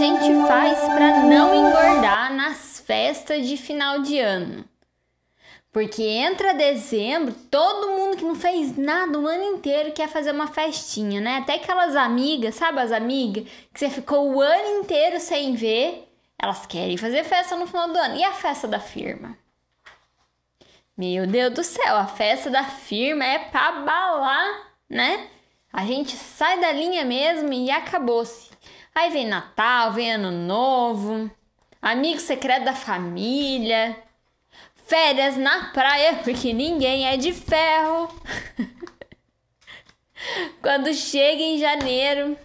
gente faz para não engordar nas festas de final de ano? Porque entra dezembro, todo mundo que não fez nada o ano inteiro quer fazer uma festinha, né? Até aquelas amigas, sabe as amigas que você ficou o ano inteiro sem ver, elas querem fazer festa no final do ano. E a festa da firma? Meu Deus do céu, a festa da firma é pra balar, né? A gente sai da linha mesmo e acabou-se. Aí vem Natal, vem Ano Novo, amigo secreto da família, férias na praia, porque ninguém é de ferro. Quando chega em janeiro,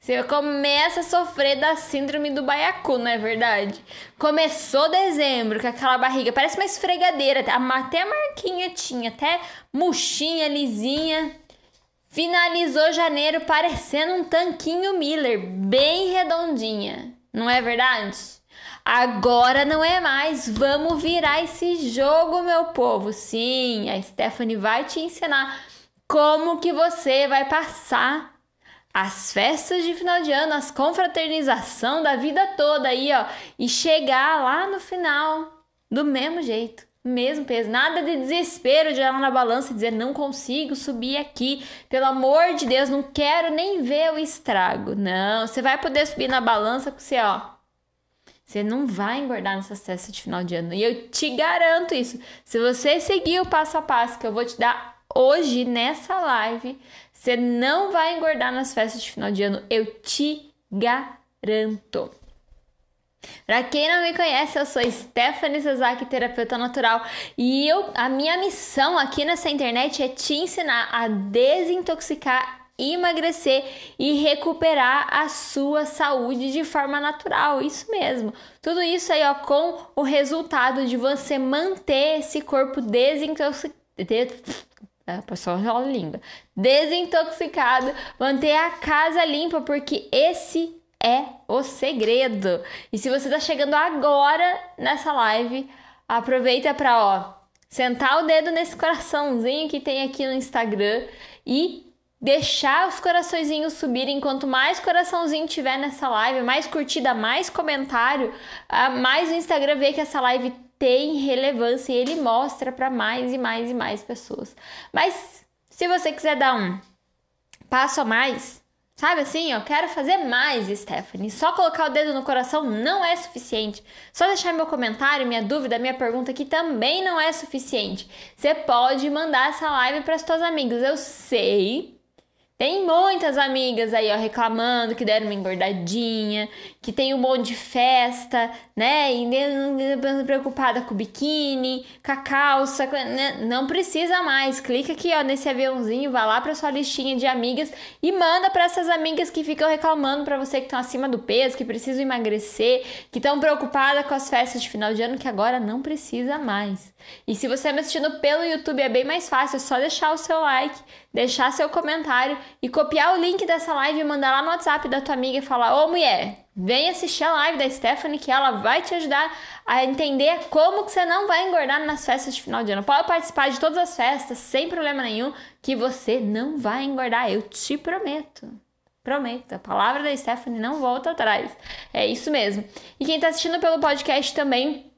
você começa a sofrer da síndrome do baiacu, não é verdade? Começou dezembro com aquela barriga, parece uma esfregadeira, até a marquinha tinha, até murchinha, lisinha. Finalizou janeiro parecendo um tanquinho Miller, bem redondinha, não é verdade? Agora não é mais. Vamos virar esse jogo, meu povo. Sim, a Stephanie vai te ensinar como que você vai passar as festas de final de ano, as confraternização da vida toda aí, ó, e chegar lá no final do mesmo jeito, mesmo peso, nada de desespero de olhar na balança e dizer não consigo subir aqui, pelo amor de Deus, não quero nem ver o estrago. Não, você vai poder subir na balança com você, ó, você não vai engordar nessas festas de final de ano. E eu te garanto isso. Se você seguir o passo a passo que eu vou te dar hoje nessa live, você não vai engordar nas festas de final de ano. Eu te garanto. Para quem não me conhece, eu sou Stephanie Sasaki, terapeuta natural, e eu, a minha missão aqui nessa internet é te ensinar a desintoxicar emagrecer e recuperar a sua saúde de forma natural. Isso mesmo. Tudo isso aí, ó, com o resultado de você manter esse corpo desintoxicado. É, pessoal língua. Desintoxicado, manter a casa limpa, porque esse é o segredo. E se você tá chegando agora nessa live, aproveita para ó sentar o dedo nesse coraçãozinho que tem aqui no Instagram e deixar os coraçõezinhos subirem. Quanto mais coraçãozinho tiver nessa live, mais curtida, mais comentário, ah, mais o Instagram vê que essa live tem relevância e ele mostra para mais e mais e mais pessoas. Mas se você quiser dar um passo a mais, sabe assim, eu quero fazer mais, Stephanie. Só colocar o dedo no coração não é suficiente. Só deixar meu comentário, minha dúvida, minha pergunta que também não é suficiente. Você pode mandar essa live para as suas amigas. Eu sei tem muitas amigas aí, ó, reclamando que deram uma engordadinha, que tem um monte de festa, né? E preocupada com biquíni, com a calça, né? não precisa mais. Clica aqui, ó, nesse aviãozinho, vai lá para sua listinha de amigas e manda para essas amigas que ficam reclamando para você que estão acima do peso, que precisam emagrecer, que estão preocupadas com as festas de final de ano, que agora não precisa mais. E se você está me assistindo pelo YouTube, é bem mais fácil, é só deixar o seu like, deixar seu comentário e copiar o link dessa live e mandar lá no WhatsApp da tua amiga e falar: Ô mulher, vem assistir a live da Stephanie que ela vai te ajudar a entender como que você não vai engordar nas festas de final de ano. Pode participar de todas as festas sem problema nenhum, que você não vai engordar, eu te prometo. Prometo, a palavra da Stephanie não volta atrás. É isso mesmo. E quem está assistindo pelo podcast também,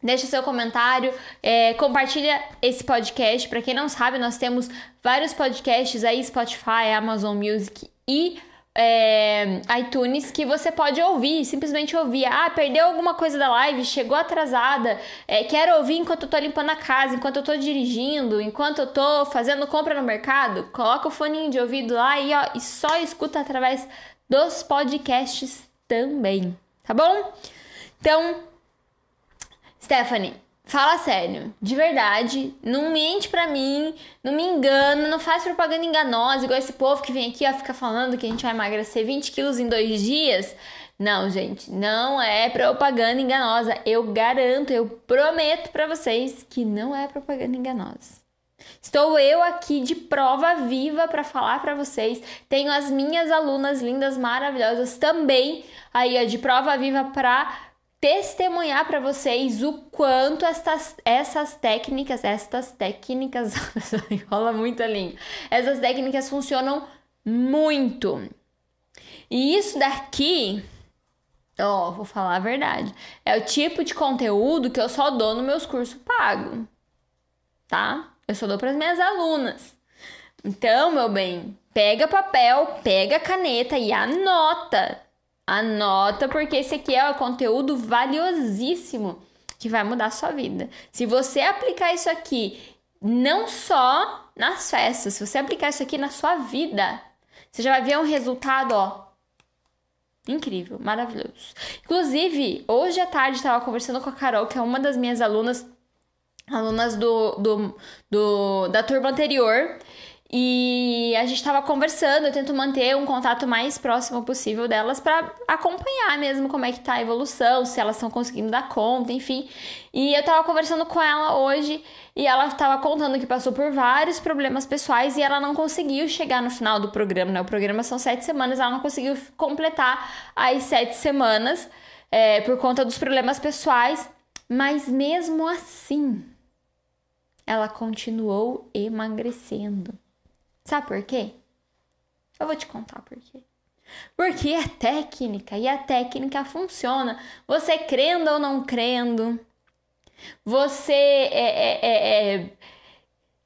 Deixa seu comentário, é, compartilha esse podcast. Para quem não sabe, nós temos vários podcasts aí, Spotify, Amazon Music e é, iTunes que você pode ouvir, simplesmente ouvir. Ah, perdeu alguma coisa da live, chegou atrasada, é, quero ouvir enquanto eu tô limpando a casa, enquanto eu tô dirigindo, enquanto eu tô fazendo compra no mercado. Coloca o foninho de ouvido lá e, ó, e só escuta através dos podcasts também, tá bom? Então, Stephanie, fala sério, de verdade, não mente pra mim, não me engana, não faz propaganda enganosa, igual esse povo que vem aqui, ó, fica falando que a gente vai emagrecer 20 quilos em dois dias. Não, gente, não é propaganda enganosa. Eu garanto, eu prometo para vocês que não é propaganda enganosa. Estou eu aqui de prova viva para falar para vocês. Tenho as minhas alunas lindas, maravilhosas também aí ó, de prova viva para testemunhar para vocês o quanto estas, essas técnicas, estas técnicas, enrola muito a língua, essas técnicas funcionam muito. E isso daqui Ó, vou falar a verdade. É o tipo de conteúdo que eu só dou nos meus cursos pagos. Tá? Eu só dou para as minhas alunas. Então, meu bem, pega papel, pega caneta e anota. Anota, porque esse aqui é o conteúdo valiosíssimo que vai mudar a sua vida. Se você aplicar isso aqui não só nas festas, se você aplicar isso aqui na sua vida, você já vai ver um resultado, ó, incrível, maravilhoso. Inclusive, hoje à tarde estava conversando com a Carol, que é uma das minhas alunas, alunas do, do, do da turma anterior, e a gente estava conversando, eu tento manter um contato mais próximo possível delas para acompanhar mesmo como é que tá a evolução, se elas estão conseguindo dar conta, enfim. E eu estava conversando com ela hoje e ela estava contando que passou por vários problemas pessoais e ela não conseguiu chegar no final do programa, né? O programa são sete semanas, ela não conseguiu completar as sete semanas é, por conta dos problemas pessoais, mas mesmo assim, ela continuou emagrecendo. Sabe por quê? Eu vou te contar por quê. Porque é técnica e a técnica funciona. Você crendo ou não crendo, você é, é, é, é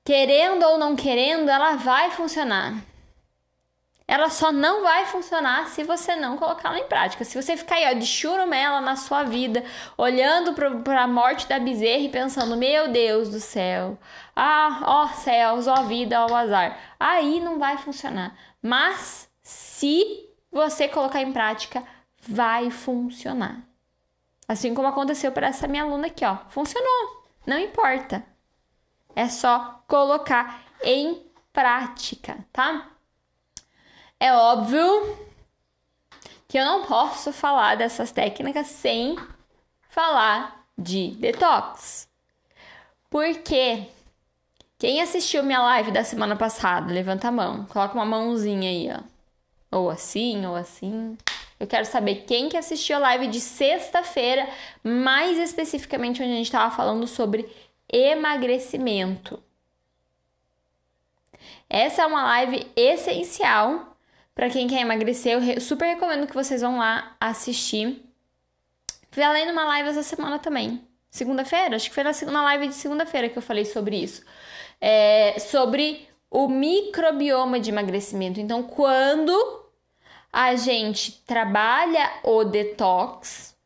querendo ou não querendo, ela vai funcionar. Ela só não vai funcionar se você não colocá-la em prática. Se você ficar aí ó, de churumela na sua vida, olhando para a morte da bezerra e pensando, meu Deus do céu, ah, ó céus, ó vida, ó azar. Aí não vai funcionar. Mas se você colocar em prática, vai funcionar. Assim como aconteceu para essa minha aluna aqui, ó. Funcionou. Não importa. É só colocar em prática, tá? É óbvio que eu não posso falar dessas técnicas sem falar de detox. Porque quem assistiu minha live da semana passada, levanta a mão. Coloca uma mãozinha aí, ó. Ou assim, ou assim. Eu quero saber quem que assistiu a live de sexta-feira, mais especificamente onde a gente estava falando sobre emagrecimento. Essa é uma live essencial para quem quer emagrecer. Eu super recomendo que vocês vão lá assistir. Fui além de uma live essa semana também. Segunda-feira? Acho que foi na live de segunda-feira que eu falei sobre isso é, sobre o microbioma de emagrecimento. Então, quando a gente trabalha o detox,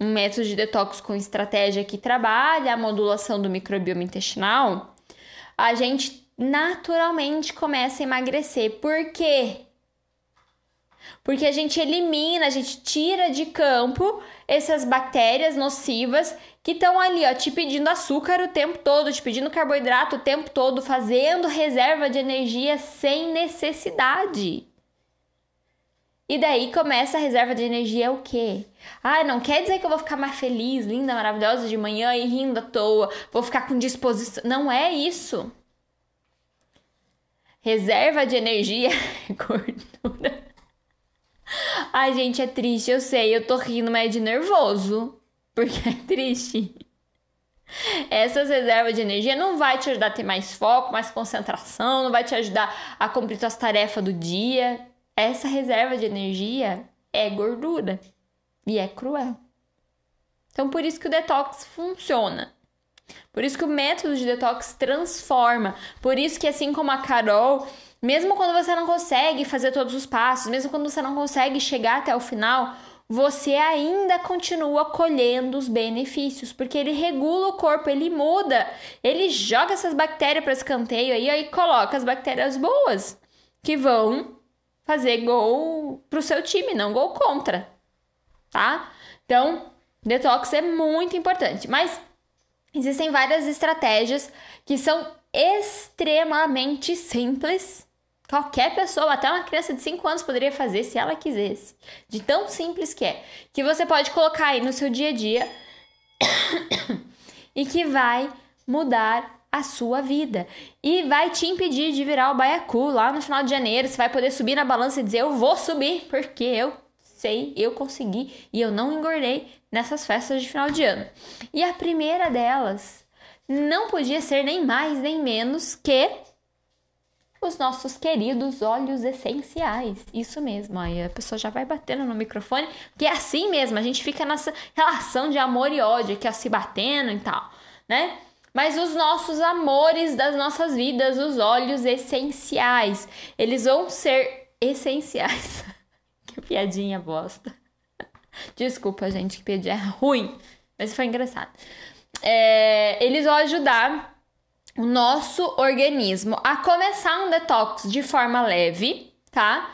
um método de detox com estratégia que trabalha a modulação do microbioma intestinal, a gente naturalmente começa a emagrecer. Por quê? Porque a gente elimina, a gente tira de campo essas bactérias nocivas que estão ali, ó, te pedindo açúcar o tempo todo, te pedindo carboidrato o tempo todo, fazendo reserva de energia sem necessidade. E daí começa a reserva de energia o quê? Ah, não quer dizer que eu vou ficar mais feliz, linda, maravilhosa de manhã e rindo à toa, vou ficar com disposição. Não é isso. Reserva de energia é gordura. Ai, gente, é triste, eu sei, eu tô rindo, mas é de nervoso porque é triste. Essas reservas de energia não vai te ajudar a ter mais foco, mais concentração, não vai te ajudar a cumprir suas tarefas do dia. Essa reserva de energia é gordura e é cruel. Então, por isso que o detox funciona. Por isso que o método de detox transforma. Por isso que, assim como a Carol, mesmo quando você não consegue fazer todos os passos, mesmo quando você não consegue chegar até o final, você ainda continua colhendo os benefícios, porque ele regula o corpo, ele muda, ele joga essas bactérias para escanteio aí, aí coloca as bactérias boas que vão fazer gol pro seu time, não gol contra, tá? Então, detox é muito importante, mas existem várias estratégias que são extremamente simples Qualquer pessoa, até uma criança de 5 anos, poderia fazer se ela quisesse. De tão simples que é. Que você pode colocar aí no seu dia a dia e que vai mudar a sua vida. E vai te impedir de virar o baiacu lá no final de janeiro. Você vai poder subir na balança e dizer: Eu vou subir, porque eu sei, eu consegui e eu não engordei nessas festas de final de ano. E a primeira delas não podia ser nem mais nem menos que os nossos queridos óleos essenciais. Isso mesmo, aí a pessoa já vai batendo no microfone, que é assim mesmo, a gente fica nessa relação de amor e ódio, aqui ó, se batendo e tal, né? Mas os nossos amores das nossas vidas, os óleos essenciais, eles vão ser essenciais. que piadinha bosta. Desculpa, gente, que piadinha ruim, mas foi engraçado. É, eles vão ajudar o nosso organismo a começar um detox de forma leve, tá?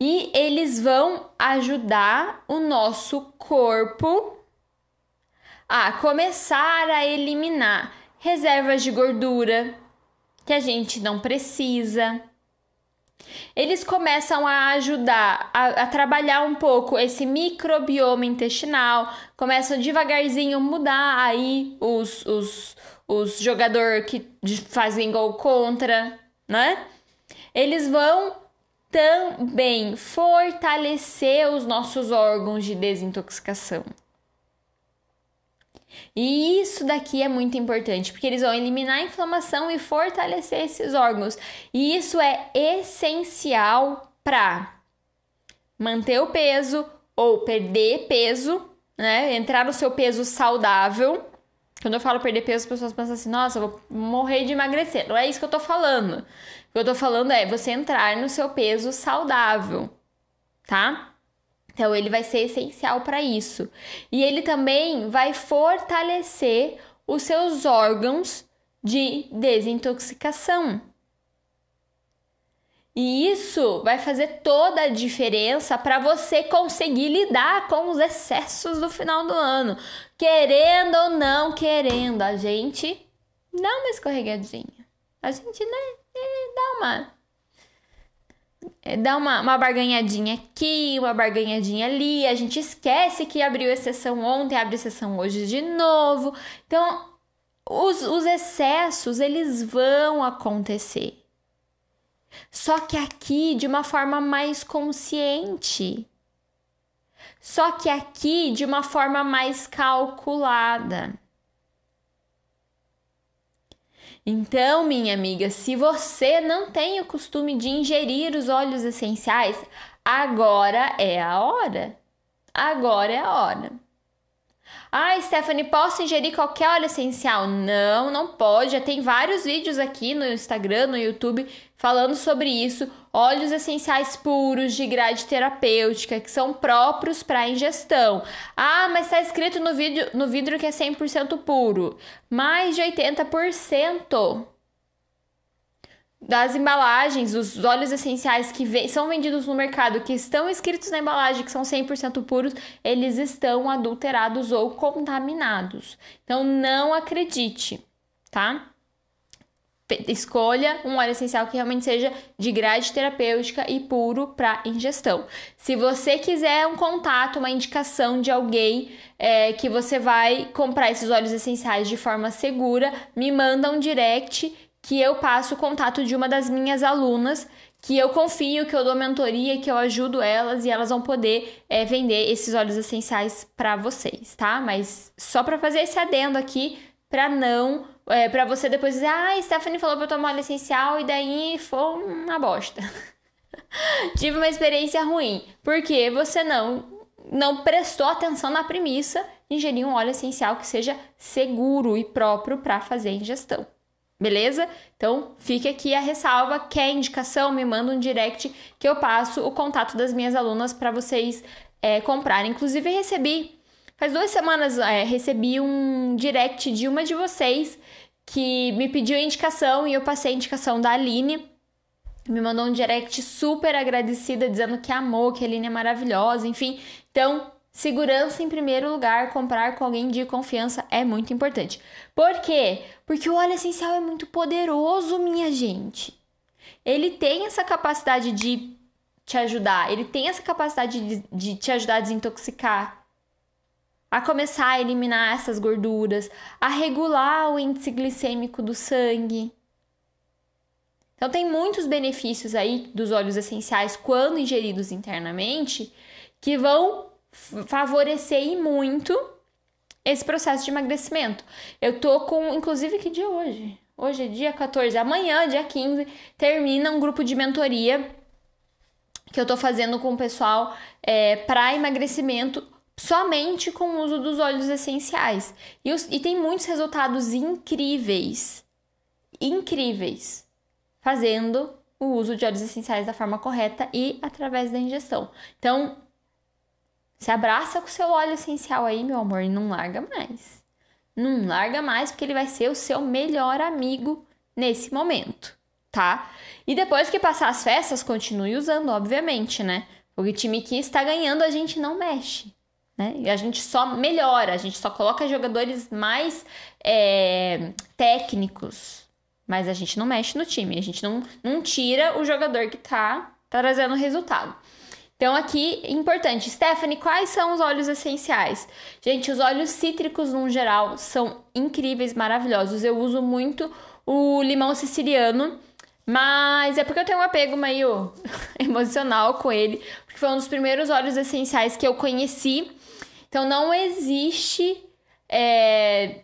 E eles vão ajudar o nosso corpo a começar a eliminar reservas de gordura que a gente não precisa. Eles começam a ajudar a, a, trabalhar um pouco esse microbioma intestinal, começam devagarzinho mudar aí os, os, os jogadores que fazem gol contra, né? Eles vão também fortalecer os nossos órgãos de desintoxicação. E isso daqui é muito importante, porque eles vão eliminar a inflamação e fortalecer esses órgãos. E isso é essencial para manter o peso ou perder peso, né? Entrar no seu peso saudável. Quando eu falo perder peso, as pessoas pensam assim: nossa, vou morrer de emagrecer. Não é isso que eu tô falando. O que eu tô falando é você entrar no seu peso saudável, tá? Então, ele vai ser essencial para isso. E ele também vai fortalecer os seus órgãos de desintoxicação. E isso vai fazer toda a diferença para você conseguir lidar com os excessos do final do ano. Querendo ou não querendo, a gente dá uma escorregadinha. A gente, né, é, dá uma dá uma, uma barganhadinha aqui, uma barganhadinha ali, a gente esquece que abriu exceção ontem, abre exceção hoje de novo. Então, os, os excessos, eles vão acontecer. Só que aqui de uma forma mais consciente. Só que aqui de uma forma mais calculada. Então, minha amiga, se você não tem o costume de ingerir os óleos essenciais, agora é a hora. Agora é a hora. Ah, Stephanie, posso ingerir qualquer óleo essencial? Não, não pode. Já tem vários vídeos aqui no Instagram, no YouTube, falando sobre isso. Óleos essenciais puros de grade terapêutica que são próprios para ingestão. Ah, mas está escrito no, vídeo, no vidro que é 100% puro. Mais de 80% das embalagens, os óleos essenciais que são vendidos no mercado, que estão escritos na embalagem que são 100% puros, eles estão adulterados ou contaminados. Então não acredite, tá? Escolha um óleo essencial que realmente seja de grade terapêutica e puro para ingestão. Se você quiser um contato, uma indicação de alguém é, que você vai comprar esses óleos essenciais de forma segura, me manda um direct que eu passo o contato de uma das minhas alunas que eu confio, que eu dou mentoria, que eu ajudo elas e elas vão poder é, vender esses óleos essenciais para vocês, tá? Mas só para fazer esse adendo aqui, para não, é, para você depois dizer, ah, Stephanie falou para eu tomar óleo essencial e daí foi uma bosta. Tive uma experiência ruim, porque você não não prestou atenção na premissa de ingerir um óleo essencial que seja seguro e próprio para fazer a ingestão. Beleza? Então, fique aqui a ressalva. Quer indicação? Me manda um direct que eu passo o contato das minhas alunas para vocês é, comprarem. Inclusive, recebi, faz duas semanas, é, recebi um direct de uma de vocês que me pediu indicação e eu passei a indicação da Aline. Me mandou um direct super agradecida, dizendo que amou, que a Aline é maravilhosa, enfim. Então, Segurança em primeiro lugar, comprar com alguém de confiança é muito importante. Por quê? Porque o óleo essencial é muito poderoso, minha gente. Ele tem essa capacidade de te ajudar, ele tem essa capacidade de, de te ajudar a desintoxicar, a começar a eliminar essas gorduras, a regular o índice glicêmico do sangue. Então, tem muitos benefícios aí dos óleos essenciais quando ingeridos internamente que vão favorecer e muito esse processo de emagrecimento. Eu tô com, inclusive, que dia é hoje? Hoje é dia 14, amanhã, dia 15, termina um grupo de mentoria que eu tô fazendo com o pessoal é, para emagrecimento somente com o uso dos óleos essenciais. E, os, e tem muitos resultados incríveis, incríveis, fazendo o uso de óleos essenciais da forma correta e através da ingestão. Então, se abraça com o seu óleo essencial aí, meu amor, e não larga mais. Não larga mais, porque ele vai ser o seu melhor amigo nesse momento, tá? E depois que passar as festas, continue usando, obviamente, né? Porque o time que está ganhando, a gente não mexe. Né? E a gente só melhora, a gente só coloca jogadores mais é, técnicos, mas a gente não mexe no time, a gente não, não tira o jogador que tá, tá trazendo resultado. Então, aqui, importante. Stephanie, quais são os óleos essenciais? Gente, os óleos cítricos, no geral, são incríveis, maravilhosos. Eu uso muito o limão siciliano, mas é porque eu tenho um apego meio emocional com ele, porque foi um dos primeiros óleos essenciais que eu conheci. Então, não existe é,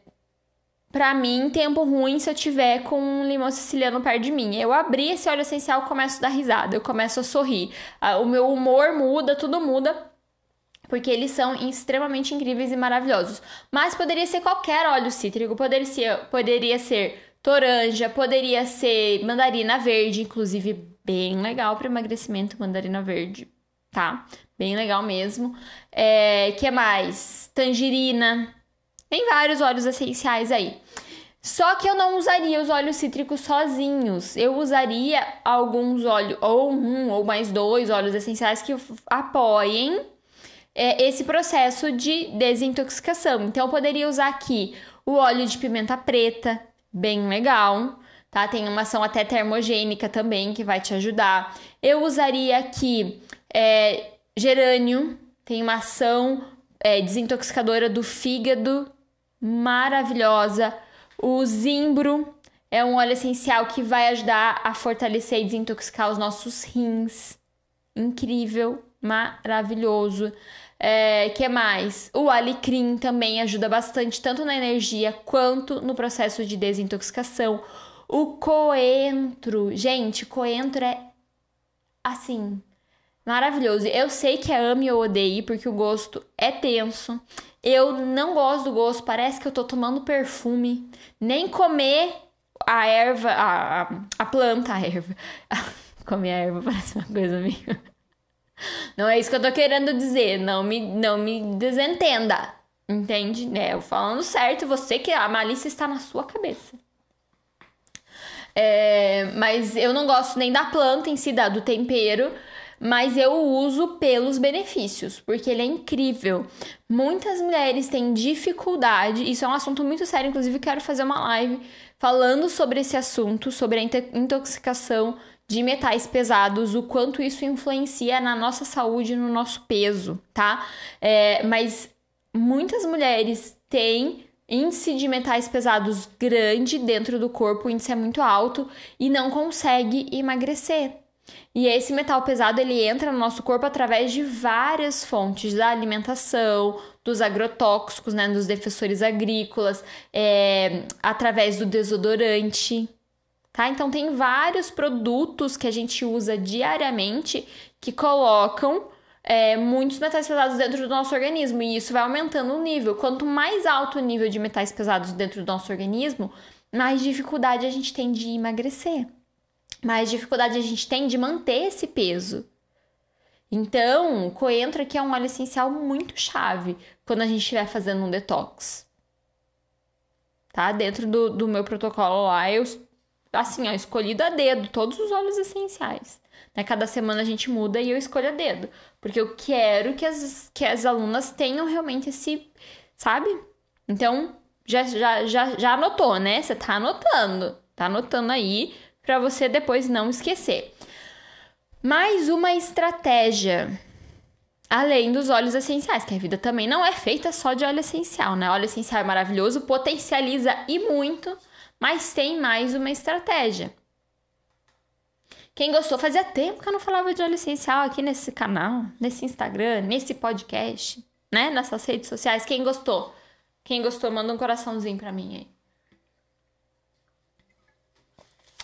para mim, tempo ruim se eu tiver com um limão siciliano perto de mim. Eu abri esse óleo essencial, começo a dar risada, eu começo a sorrir. O meu humor muda, tudo muda. Porque eles são extremamente incríveis e maravilhosos. Mas poderia ser qualquer óleo cítrico, poderia ser, poderia ser toranja, poderia ser mandarina verde, inclusive bem legal para emagrecimento, mandarina verde, tá? Bem legal mesmo. É, que mais? Tangerina, tem vários óleos essenciais aí. Só que eu não usaria os óleos cítricos sozinhos. Eu usaria alguns óleos, ou um ou mais dois óleos essenciais que apoiem é, esse processo de desintoxicação. Então, eu poderia usar aqui o óleo de pimenta preta, bem legal, tá? Tem uma ação até termogênica também que vai te ajudar. Eu usaria aqui é, gerânio, tem uma ação é, desintoxicadora do fígado maravilhosa. O zimbro é um óleo essencial que vai ajudar a fortalecer e desintoxicar os nossos rins. Incrível, maravilhoso. É, que mais? O alecrim também ajuda bastante, tanto na energia quanto no processo de desintoxicação. O coentro, gente, coentro é assim, maravilhoso. Eu sei que é ame ou odeie, porque o gosto é tenso. Eu não gosto do gosto, parece que eu tô tomando perfume. Nem comer a erva, a, a planta, a erva. comer a erva parece uma coisa meio. Não é isso que eu tô querendo dizer. Não me, não me desentenda. Entende? É, eu falando certo, você que a malícia está na sua cabeça. É, mas eu não gosto nem da planta em si, da, do tempero mas eu uso pelos benefícios, porque ele é incrível. Muitas mulheres têm dificuldade, isso é um assunto muito sério, inclusive quero fazer uma live falando sobre esse assunto, sobre a intoxicação de metais pesados, o quanto isso influencia na nossa saúde, no nosso peso, tá? É, mas muitas mulheres têm índice de metais pesados grande dentro do corpo, o índice é muito alto e não consegue emagrecer. E esse metal pesado ele entra no nosso corpo através de várias fontes da alimentação, dos agrotóxicos, né, dos defensores agrícolas, é, através do desodorante, tá? Então tem vários produtos que a gente usa diariamente que colocam é, muitos metais pesados dentro do nosso organismo e isso vai aumentando o nível. Quanto mais alto o nível de metais pesados dentro do nosso organismo, mais dificuldade a gente tem de emagrecer mais dificuldade a gente tem de manter esse peso. Então, coentro aqui é um óleo essencial muito chave quando a gente estiver fazendo um detox. Tá? Dentro do, do meu protocolo lá, eu, assim, ó, escolhido a dedo todos os óleos essenciais. Né? Cada semana a gente muda e eu escolho a dedo. Porque eu quero que as, que as alunas tenham realmente esse, sabe? Então, já, já, já, já anotou, né? Você tá anotando. Tá anotando aí para você depois não esquecer. Mais uma estratégia. Além dos óleos essenciais, que a vida também não é feita só de óleo essencial, né? Óleo essencial é maravilhoso, potencializa e muito, mas tem mais uma estratégia. Quem gostou, fazia tempo que eu não falava de óleo essencial aqui nesse canal, nesse Instagram, nesse podcast, né? Nessas redes sociais. Quem gostou? Quem gostou, manda um coraçãozinho pra mim aí.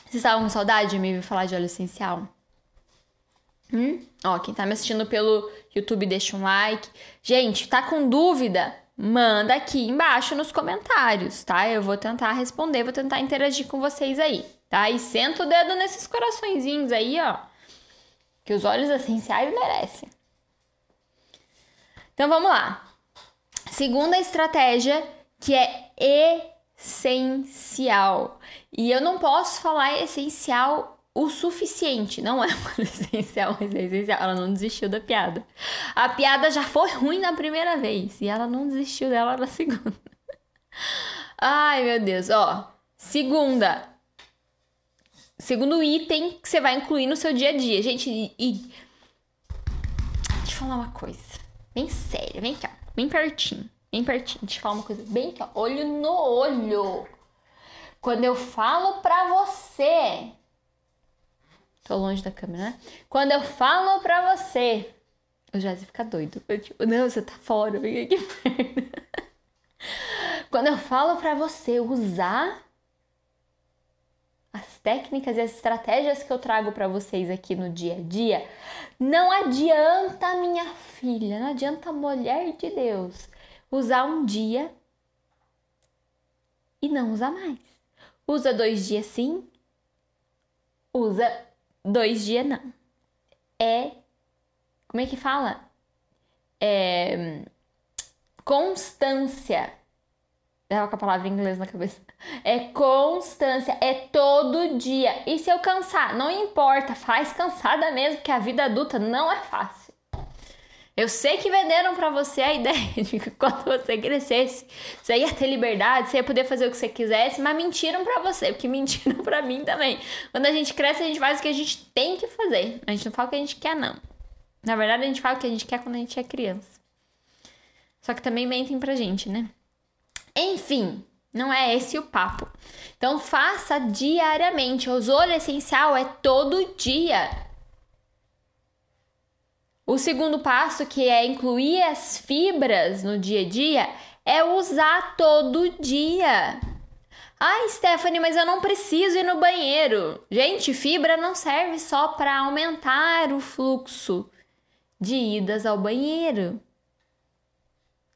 Vocês estavam com saudade de me ouvir falar de óleo essencial? Hum? Ó, quem tá me assistindo pelo YouTube, deixa um like. Gente, tá com dúvida? Manda aqui embaixo nos comentários, tá? Eu vou tentar responder, vou tentar interagir com vocês aí, tá? E senta o dedo nesses coraçõezinhos aí, ó. Que os óleos essenciais merecem. Então vamos lá. Segunda estratégia que é essencial. E eu não posso falar essencial o suficiente. Não é uma essencial, mas é essencial. Ela não desistiu da piada. A piada já foi ruim na primeira vez e ela não desistiu dela na segunda. Ai, meu Deus. Ó, segunda. Segundo item que você vai incluir no seu dia a dia. Gente, e, e... deixa eu falar uma coisa. Bem séria. Vem cá. Bem pertinho. Bem pertinho. Eu falar uma coisa bem aqui, ó. Olho no olho. Quando eu falo pra você Tô longe da câmera, né? Quando eu falo pra você. O Jazzy fica doido. Eu, tipo, não, você tá fora, vem aqui perto. Quando eu falo pra você usar as técnicas e as estratégias que eu trago para vocês aqui no dia a dia, não adianta, minha filha, não adianta, mulher de Deus, usar um dia e não usar mais. Usa dois dias sim, usa Dois dias não. É. Como é que fala? É. Constância. Tava com a palavra em inglês na cabeça. É constância, é todo dia. E se eu cansar? Não importa, faz cansada mesmo, porque a vida adulta não é fácil. Eu sei que venderam para você a ideia de que quando você crescesse, você ia ter liberdade, você ia poder fazer o que você quisesse, mas mentiram para você, porque mentiram para mim também. Quando a gente cresce, a gente faz o que a gente tem que fazer. A gente não fala o que a gente quer, não. Na verdade, a gente fala o que a gente quer quando a gente é criança. Só que também mentem pra gente, né? Enfim, não é esse o papo. Então faça diariamente. O solo essencial é todo dia. O segundo passo, que é incluir as fibras no dia a dia, é usar todo dia. Ai, Stephanie, mas eu não preciso ir no banheiro. Gente, fibra não serve só para aumentar o fluxo de idas ao banheiro.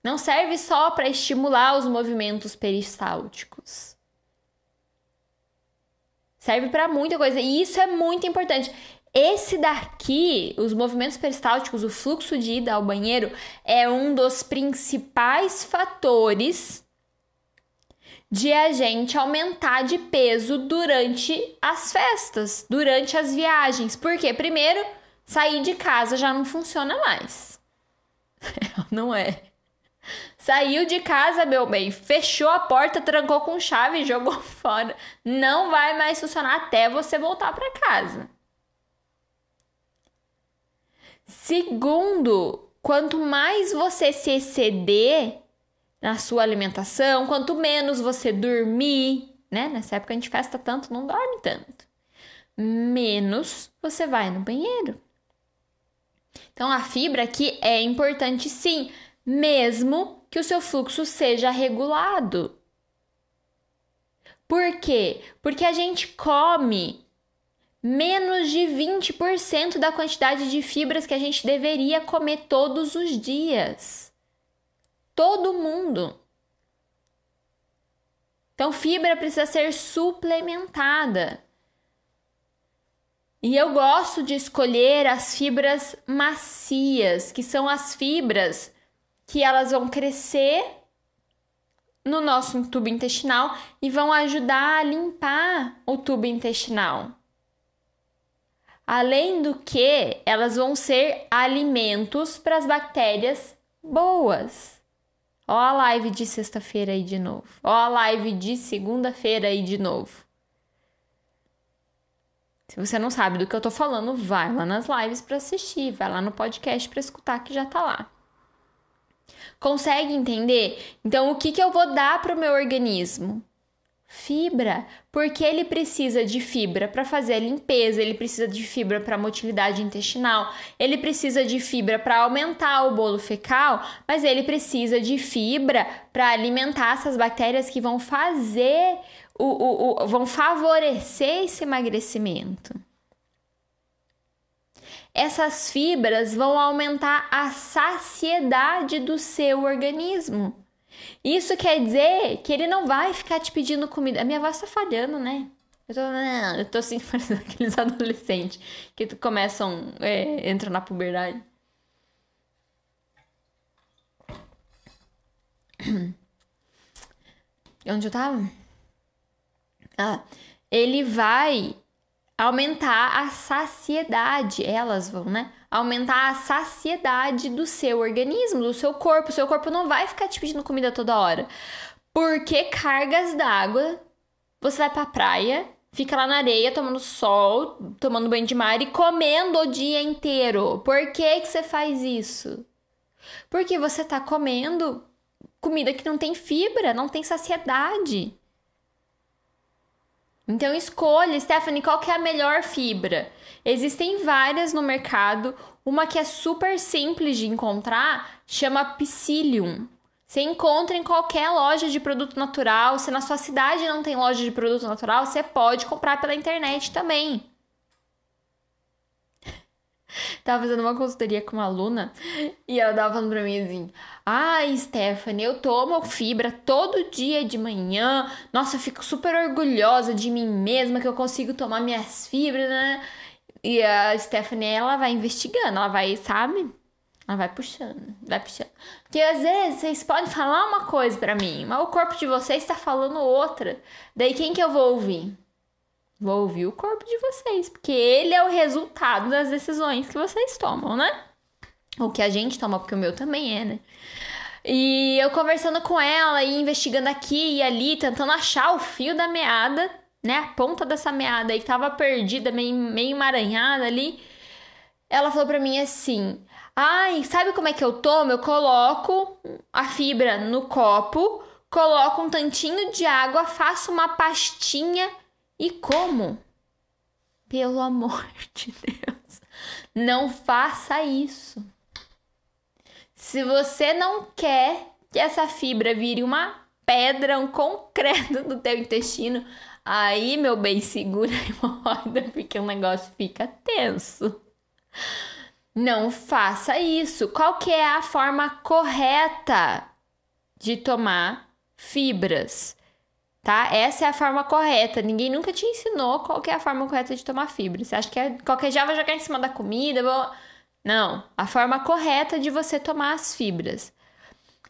Não serve só para estimular os movimentos peristálticos. Serve para muita coisa e isso é muito importante. Esse daqui, os movimentos peristálticos, o fluxo de ida ao banheiro, é um dos principais fatores de a gente aumentar de peso durante as festas, durante as viagens. Porque, primeiro, sair de casa já não funciona mais. não é. Saiu de casa, meu bem, fechou a porta, trancou com chave e jogou fora. Não vai mais funcionar até você voltar para casa. Segundo, quanto mais você se exceder na sua alimentação, quanto menos você dormir, né? Nessa época a gente festa tanto, não dorme tanto. Menos você vai no banheiro. Então a fibra aqui é importante sim, mesmo que o seu fluxo seja regulado. Por quê? Porque a gente come menos de 20% da quantidade de fibras que a gente deveria comer todos os dias. Todo mundo. Então, fibra precisa ser suplementada. E eu gosto de escolher as fibras macias, que são as fibras que elas vão crescer no nosso tubo intestinal e vão ajudar a limpar o tubo intestinal. Além do que, elas vão ser alimentos para as bactérias boas. Ó a live de sexta-feira aí de novo. Ó a live de segunda-feira aí de novo. Se você não sabe do que eu tô falando, vai lá nas lives para assistir, vai lá no podcast para escutar que já tá lá. Consegue entender? Então, o que, que eu vou dar para o meu organismo? Fibra, porque ele precisa de fibra para fazer a limpeza, ele precisa de fibra para motilidade intestinal, ele precisa de fibra para aumentar o bolo fecal, mas ele precisa de fibra para alimentar essas bactérias que vão fazer o, o, o, vão favorecer esse emagrecimento. Essas fibras vão aumentar a saciedade do seu organismo. Isso quer dizer que ele não vai ficar te pedindo comida. A minha voz tá falhando, né? Eu tô, eu tô assim, parecendo aqueles adolescentes que começam, é, entram na puberdade. Onde eu tava? Ah, ele vai aumentar a saciedade, elas vão, né? Aumentar a saciedade do seu organismo, do seu corpo. O seu corpo não vai ficar te pedindo comida toda hora. Porque cargas d'água, você vai pra praia, fica lá na areia tomando sol, tomando banho de mar e comendo o dia inteiro. Por que que você faz isso? Porque você tá comendo comida que não tem fibra, não tem saciedade. Então escolha, Stephanie, qual que é a melhor fibra? Existem várias no mercado. Uma que é super simples de encontrar chama Psyllium. Você encontra em qualquer loja de produto natural. Se na sua cidade não tem loja de produto natural, você pode comprar pela internet também. Tava fazendo uma consultoria com uma aluna e ela tava falando pra mim assim: Ai, Stephanie, eu tomo fibra todo dia de manhã. Nossa, eu fico super orgulhosa de mim mesma que eu consigo tomar minhas fibras, né? E a Stephanie, ela vai investigando, ela vai, sabe? Ela vai puxando, vai puxando. Porque às vezes vocês podem falar uma coisa para mim, mas o corpo de vocês está falando outra. Daí quem que eu vou ouvir? Vou ouvir o corpo de vocês, porque ele é o resultado das decisões que vocês tomam, né? O que a gente toma, porque o meu também é, né? E eu conversando com ela e investigando aqui e ali, tentando achar o fio da meada, né? A ponta dessa meada que tava perdida, meio, meio emaranhada ali. Ela falou pra mim assim: Ai, sabe como é que eu tomo? Eu coloco a fibra no copo, coloco um tantinho de água, faço uma pastinha e como? Pelo amor de Deus, não faça isso. Se você não quer que essa fibra vire uma pedra, um concreto do teu intestino, aí, meu bem, segura a hemorroida, porque o negócio fica tenso. Não faça isso. Qual que é a forma correta de tomar fibras? tá? Essa é a forma correta. Ninguém nunca te ensinou qual é a forma correta de tomar fibra. Você acha que é, qualquer já vai jogar em cima da comida? Vou... Não, a forma correta de você tomar as fibras.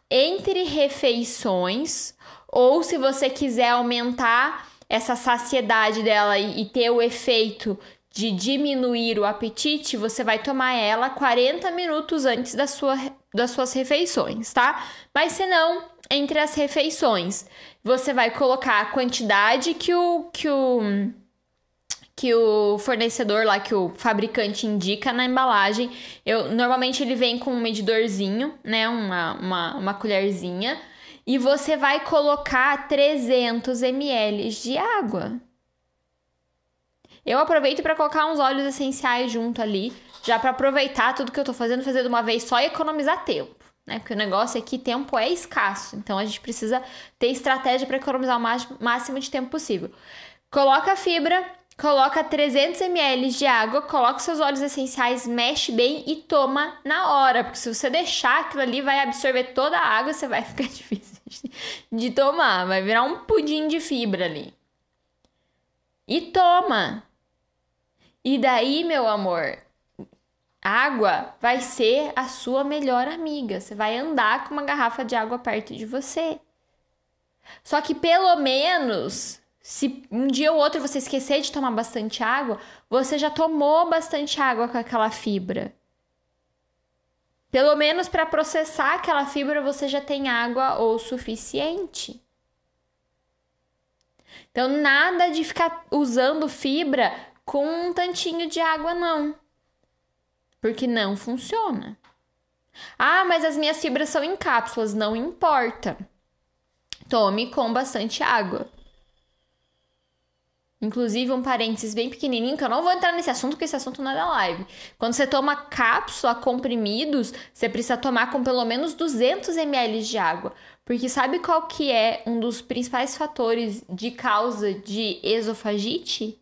Entre refeições, ou se você quiser aumentar essa saciedade dela e, e ter o efeito de diminuir o apetite, você vai tomar ela 40 minutos antes da sua, das suas refeições, tá? Mas se não, entre as refeições. Você vai colocar a quantidade que o que o que o fornecedor lá, que o fabricante indica na embalagem. Eu normalmente ele vem com um medidorzinho, né, uma, uma, uma colherzinha, e você vai colocar 300 ml de água. Eu aproveito para colocar uns óleos essenciais junto ali, já para aproveitar tudo que eu tô fazendo, fazer de uma vez só e economizar tempo né? Porque o negócio é que tempo é escasso, então a gente precisa ter estratégia para economizar o máximo de tempo possível. Coloca a fibra, coloca 300 ml de água, coloca seus óleos essenciais, mexe bem e toma na hora, porque se você deixar aquilo ali vai absorver toda a água, você vai ficar difícil de tomar, vai virar um pudim de fibra ali. E toma. E daí, meu amor, Água vai ser a sua melhor amiga. Você vai andar com uma garrafa de água perto de você. Só que pelo menos, se um dia ou outro você esquecer de tomar bastante água, você já tomou bastante água com aquela fibra. Pelo menos para processar aquela fibra você já tem água o suficiente. Então nada de ficar usando fibra com um tantinho de água não porque não funciona. Ah, mas as minhas fibras são em cápsulas, não importa. Tome com bastante água. Inclusive, um parênteses bem pequenininho, que eu não vou entrar nesse assunto, porque esse assunto não é da live. Quando você toma cápsula, comprimidos, você precisa tomar com pelo menos 200 ml de água. Porque sabe qual que é um dos principais fatores de causa de esofagite?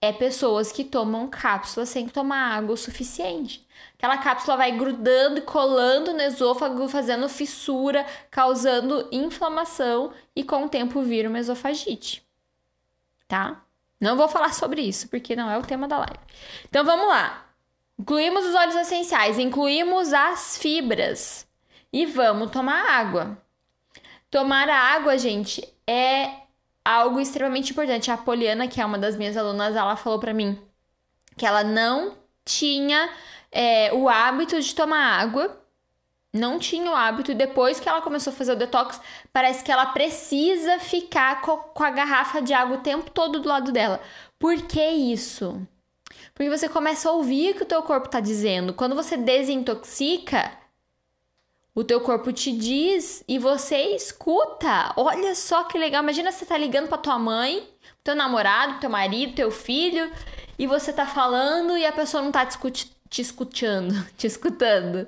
É pessoas que tomam cápsula sem tomar água o suficiente. Aquela cápsula vai grudando e colando no esôfago, fazendo fissura, causando inflamação e com o tempo vira uma esofagite. Tá? Não vou falar sobre isso, porque não é o tema da live. Então vamos lá. Incluímos os óleos essenciais, incluímos as fibras e vamos tomar água. Tomar água, gente, é algo extremamente importante. A Poliana, que é uma das minhas alunas, ela falou para mim que ela não tinha é, o hábito de tomar água. Não tinha o hábito, e depois que ela começou a fazer o detox, parece que ela precisa ficar com, a garrafa de água o tempo todo do lado dela. Por que isso? Porque você começa a ouvir o que o teu corpo está dizendo. Quando você desintoxica, o teu corpo te diz e você escuta. Olha só que legal. Imagina você tá ligando para tua mãe, teu namorado, teu marido, teu filho, e você tá falando e a pessoa não tá te, te escutando, te escutando.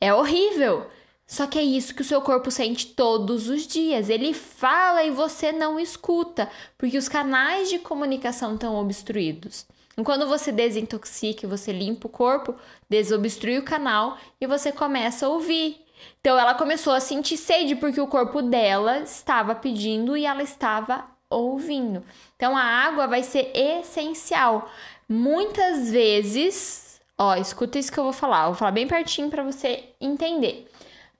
É horrível. Só que é isso que o seu corpo sente todos os dias. Ele fala e você não escuta, porque os canais de comunicação estão obstruídos. E quando você desintoxica, você limpa o corpo, desobstrui o canal e você começa a ouvir. Então ela começou a sentir sede porque o corpo dela estava pedindo e ela estava ouvindo. Então a água vai ser essencial. Muitas vezes, ó, escuta isso que eu vou falar, eu vou falar bem pertinho para você entender.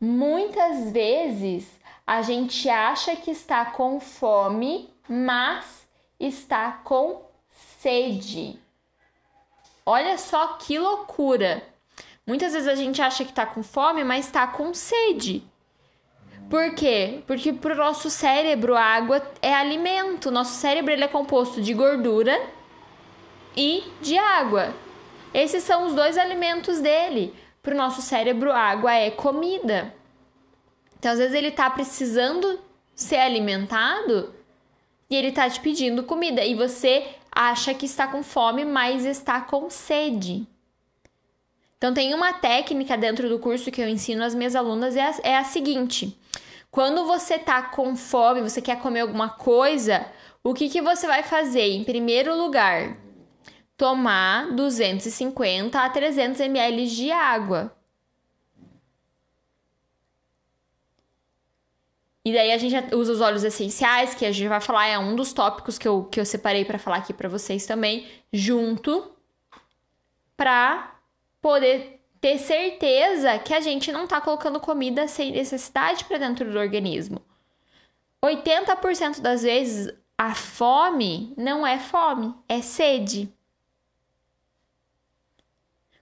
Muitas vezes a gente acha que está com fome, mas está com sede. Olha só que loucura! Muitas vezes a gente acha que está com fome, mas está com sede. Por quê? Porque para o nosso cérebro a água é alimento. Nosso cérebro ele é composto de gordura e de água. Esses são os dois alimentos dele. Para o nosso cérebro, água é comida. Então, às vezes, ele está precisando ser alimentado e ele está te pedindo comida. E você acha que está com fome, mas está com sede. Então, tem uma técnica dentro do curso que eu ensino às minhas alunas, é a, é a seguinte: quando você tá com fome, você quer comer alguma coisa, o que, que você vai fazer? Em primeiro lugar, tomar 250 a 300 ml de água. E daí a gente usa os óleos essenciais, que a gente vai falar, é um dos tópicos que eu, que eu separei para falar aqui para vocês também, junto, para poder ter certeza que a gente não está colocando comida sem necessidade para dentro do organismo. 80% das vezes a fome não é fome, é sede.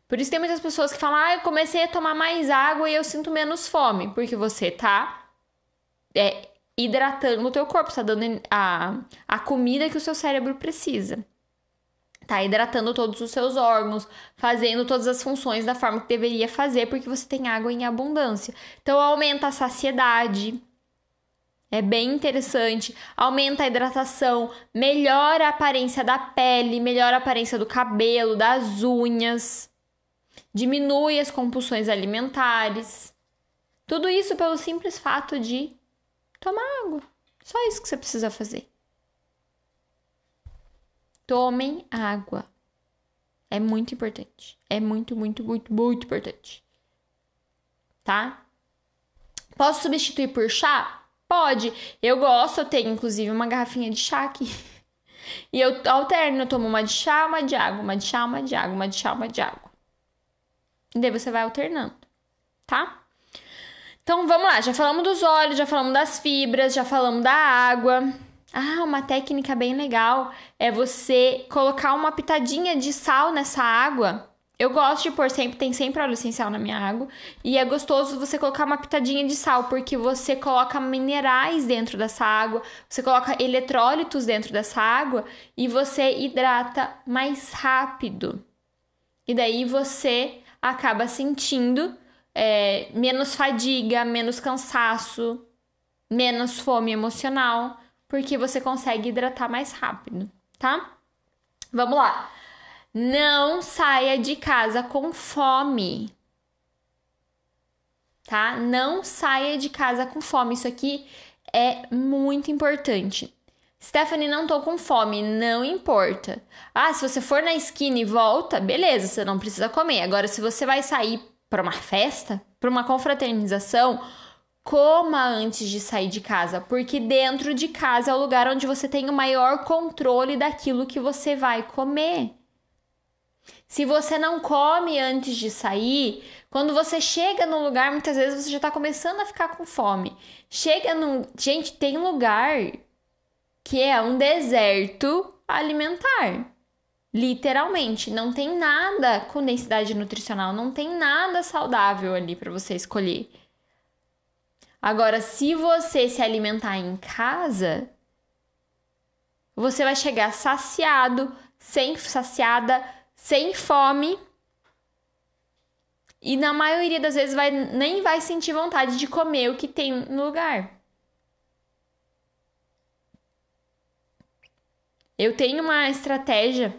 Por isso tem muitas pessoas que falam: "Ah, eu comecei a tomar mais água e eu sinto menos fome", porque você tá é, hidratando o teu corpo, está dando a, a comida que o seu cérebro precisa tá hidratando todos os seus órgãos, fazendo todas as funções da forma que deveria fazer, porque você tem água em abundância. Então aumenta a saciedade. É bem interessante, aumenta a hidratação, melhora a aparência da pele, melhora a aparência do cabelo, das unhas, diminui as compulsões alimentares. Tudo isso pelo simples fato de tomar água. Só isso que você precisa fazer. Tomem água. É muito importante. É muito, muito, muito, muito importante. Tá? Posso substituir por chá? Pode. Eu gosto, eu tenho inclusive uma garrafinha de chá aqui. E eu alterno, eu tomo uma de chá, uma de água, uma de chá, uma de água, uma de chá, uma de água. E daí você vai alternando, tá? Então vamos lá, já falamos dos óleos, já falamos das fibras, já falamos da água. Ah, uma técnica bem legal é você colocar uma pitadinha de sal nessa água. Eu gosto de pôr sempre, tem sempre óleo essencial na minha água. E é gostoso você colocar uma pitadinha de sal, porque você coloca minerais dentro dessa água, você coloca eletrólitos dentro dessa água e você hidrata mais rápido. E daí você acaba sentindo é, menos fadiga, menos cansaço, menos fome emocional porque você consegue hidratar mais rápido, tá? Vamos lá. Não saia de casa com fome. Tá? Não saia de casa com fome. Isso aqui é muito importante. Stephanie, não tô com fome, não importa. Ah, se você for na esquina e volta, beleza, você não precisa comer. Agora, se você vai sair para uma festa, para uma confraternização, coma antes de sair de casa, porque dentro de casa é o lugar onde você tem o maior controle daquilo que você vai comer. Se você não come antes de sair, quando você chega no lugar, muitas vezes você já está começando a ficar com fome. Chega num. Gente, tem lugar que é um deserto alimentar. Literalmente, não tem nada com densidade nutricional, não tem nada saudável ali para você escolher. Agora, se você se alimentar em casa, você vai chegar saciado, sem saciada, sem fome. E na maioria das vezes vai, nem vai sentir vontade de comer o que tem no lugar. Eu tenho uma estratégia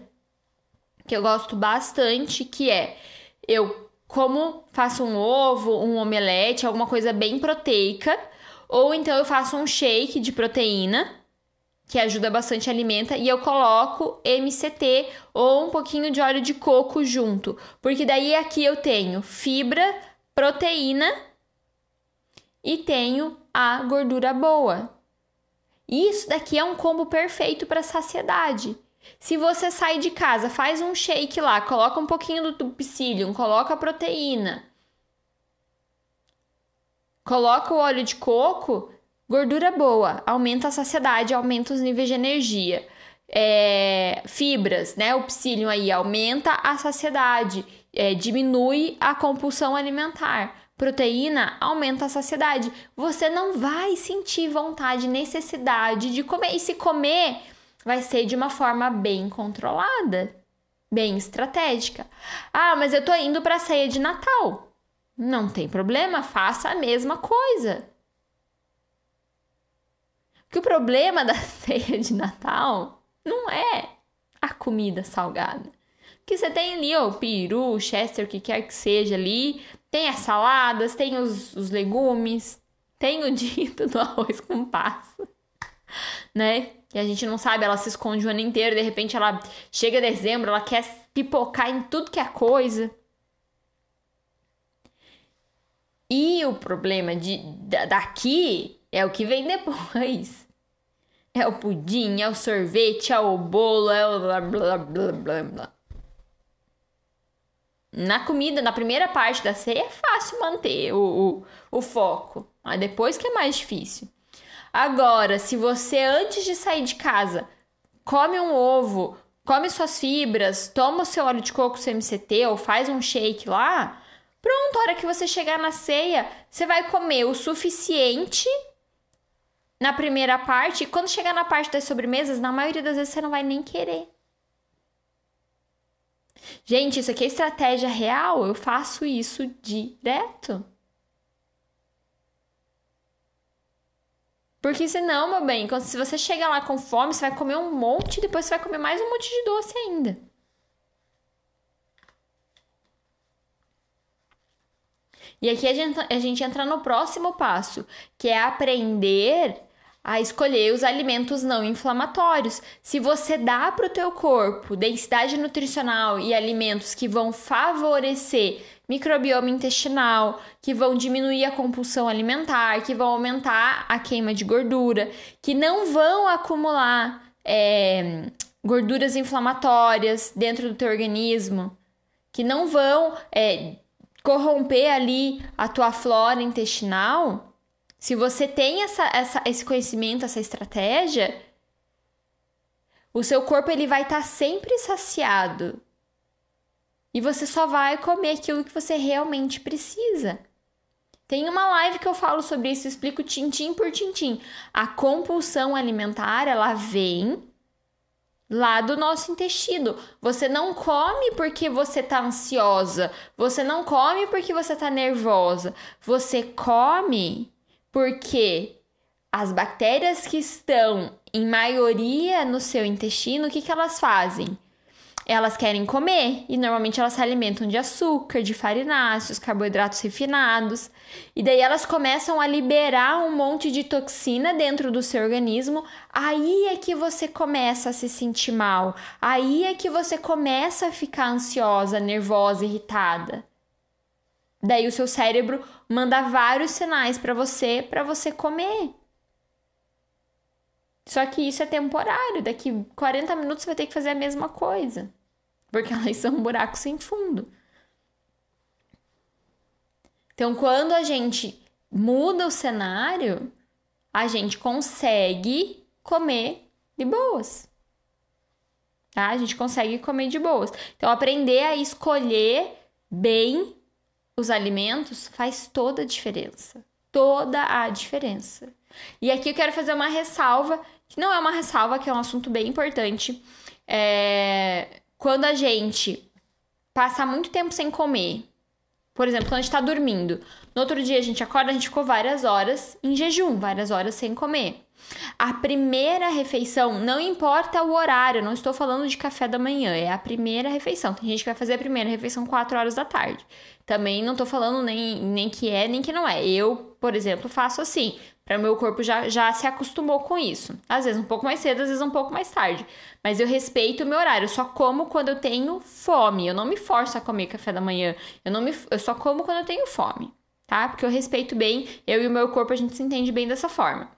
que eu gosto bastante, que é eu como faço um ovo, um omelete, alguma coisa bem proteica, ou então eu faço um shake de proteína, que ajuda bastante alimenta, e eu coloco MCT ou um pouquinho de óleo de coco junto, porque daí aqui eu tenho fibra, proteína e tenho a gordura boa. Isso daqui é um combo perfeito para saciedade. Se você sai de casa, faz um shake lá, coloca um pouquinho do psyllium, coloca proteína, coloca o óleo de coco, gordura boa, aumenta a saciedade, aumenta os níveis de energia. É, fibras, né? O psyllium aí aumenta a saciedade, é, diminui a compulsão alimentar. Proteína aumenta a saciedade. Você não vai sentir vontade, necessidade de comer. E se comer, vai ser de uma forma bem controlada, bem estratégica. Ah, mas eu tô indo para a ceia de Natal. Não tem problema, faça a mesma coisa. Que o problema da ceia de Natal não é a comida salgada. Que você tem ali, o peru, chester, o que quer que seja ali, tem as saladas, tem os, os legumes, tem o dito do arroz com passa, né? Que a gente não sabe, ela se esconde o ano inteiro, de repente ela chega dezembro, ela quer pipocar em tudo que é coisa. E o problema de, daqui é o que vem depois. É o pudim, é o sorvete, é o bolo, é o blá blá blá blá blá. Na comida, na primeira parte da ceia, é fácil manter o, o, o foco. Mas depois que é mais difícil. Agora, se você antes de sair de casa come um ovo, come suas fibras, toma o seu óleo de coco CMCT ou faz um shake lá, pronto, a hora que você chegar na ceia, você vai comer o suficiente na primeira parte, e quando chegar na parte das sobremesas, na maioria das vezes você não vai nem querer. Gente, isso aqui é estratégia real, eu faço isso direto. Porque senão, meu bem, se você chega lá com fome, você vai comer um monte depois você vai comer mais um monte de doce ainda. E aqui a gente, a gente entra no próximo passo, que é aprender a escolher os alimentos não inflamatórios. Se você dá para o teu corpo densidade nutricional e alimentos que vão favorecer microbioma intestinal, que vão diminuir a compulsão alimentar, que vão aumentar a queima de gordura, que não vão acumular é, gorduras inflamatórias dentro do teu organismo, que não vão é, corromper ali a tua flora intestinal, se você tem essa, essa, esse conhecimento, essa estratégia, o seu corpo ele vai estar tá sempre saciado. E você só vai comer aquilo que você realmente precisa. Tem uma live que eu falo sobre isso, explico tintim por tintim. A compulsão alimentar, ela vem lá do nosso intestino. Você não come porque você tá ansiosa, você não come porque você tá nervosa. Você come porque as bactérias que estão em maioria no seu intestino, o que, que elas fazem? Elas querem comer e normalmente elas se alimentam de açúcar, de farináceos, carboidratos refinados. E daí elas começam a liberar um monte de toxina dentro do seu organismo. Aí é que você começa a se sentir mal. Aí é que você começa a ficar ansiosa, nervosa, irritada. Daí o seu cérebro manda vários sinais para você, para você comer. Só que isso é temporário, daqui 40 minutos você vai ter que fazer a mesma coisa. Porque elas são um buraco sem fundo. Então, quando a gente muda o cenário, a gente consegue comer de boas. Tá? A gente consegue comer de boas. Então, aprender a escolher bem os alimentos faz toda a diferença. Toda a diferença. E aqui eu quero fazer uma ressalva que não é uma ressalva, que é um assunto bem importante. É... Quando a gente passa muito tempo sem comer, por exemplo, quando a gente tá dormindo, no outro dia a gente acorda, a gente ficou várias horas em jejum, várias horas sem comer. A primeira refeição, não importa o horário, não estou falando de café da manhã, é a primeira refeição. Tem gente que vai fazer a primeira refeição 4 horas da tarde. Também não estou falando nem, nem que é, nem que não é. Eu, por exemplo, faço assim. Para o meu corpo já, já se acostumou com isso. Às vezes um pouco mais cedo, às vezes um pouco mais tarde. Mas eu respeito o meu horário. Eu só como quando eu tenho fome. Eu não me forço a comer café da manhã. Eu, não me, eu só como quando eu tenho fome. Tá? Porque eu respeito bem. Eu e o meu corpo, a gente se entende bem dessa forma.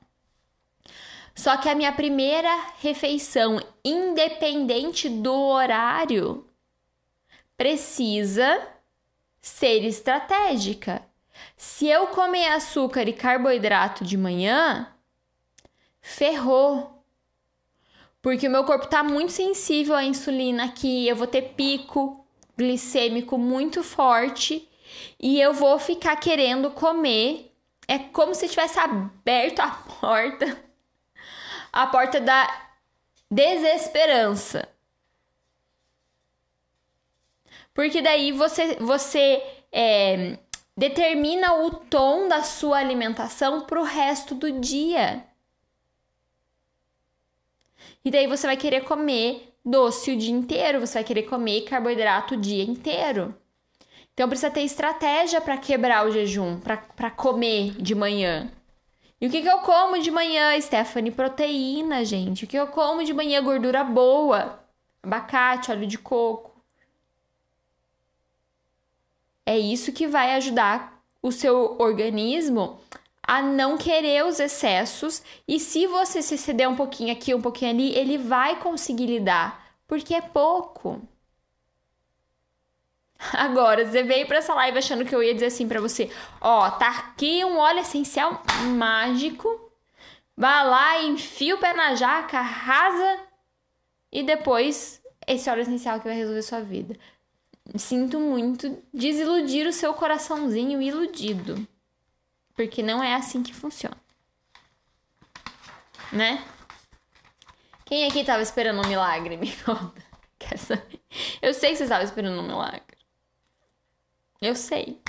Só que a minha primeira refeição, independente do horário, precisa ser estratégica. Se eu comer açúcar e carboidrato de manhã, ferrou. Porque o meu corpo está muito sensível à insulina aqui, eu vou ter pico glicêmico muito forte e eu vou ficar querendo comer. É como se tivesse aberto a porta a porta da desesperança. Porque daí você, você é, determina o tom da sua alimentação para o resto do dia. E daí você vai querer comer doce o dia inteiro, você vai querer comer carboidrato o dia inteiro. Então precisa ter estratégia para quebrar o jejum, para comer de manhã. E o que, que eu como de manhã, Stephanie? Proteína, gente. O que eu como de manhã? Gordura boa. Abacate, óleo de coco. É isso que vai ajudar o seu organismo a não querer os excessos. E se você se ceder um pouquinho aqui, um pouquinho ali, ele vai conseguir lidar. Porque é pouco. Agora, você veio para essa live achando que eu ia dizer assim para você: ó, tá aqui um óleo essencial mágico. Vá lá, enfia o pé na jaca, arrasa e depois esse óleo essencial que vai resolver sua vida. Sinto muito desiludir o seu coraçãozinho iludido. Porque não é assim que funciona. Né? Quem aqui tava esperando um milagre? Me conta. Eu sei que você estava esperando um milagre. Eu sei.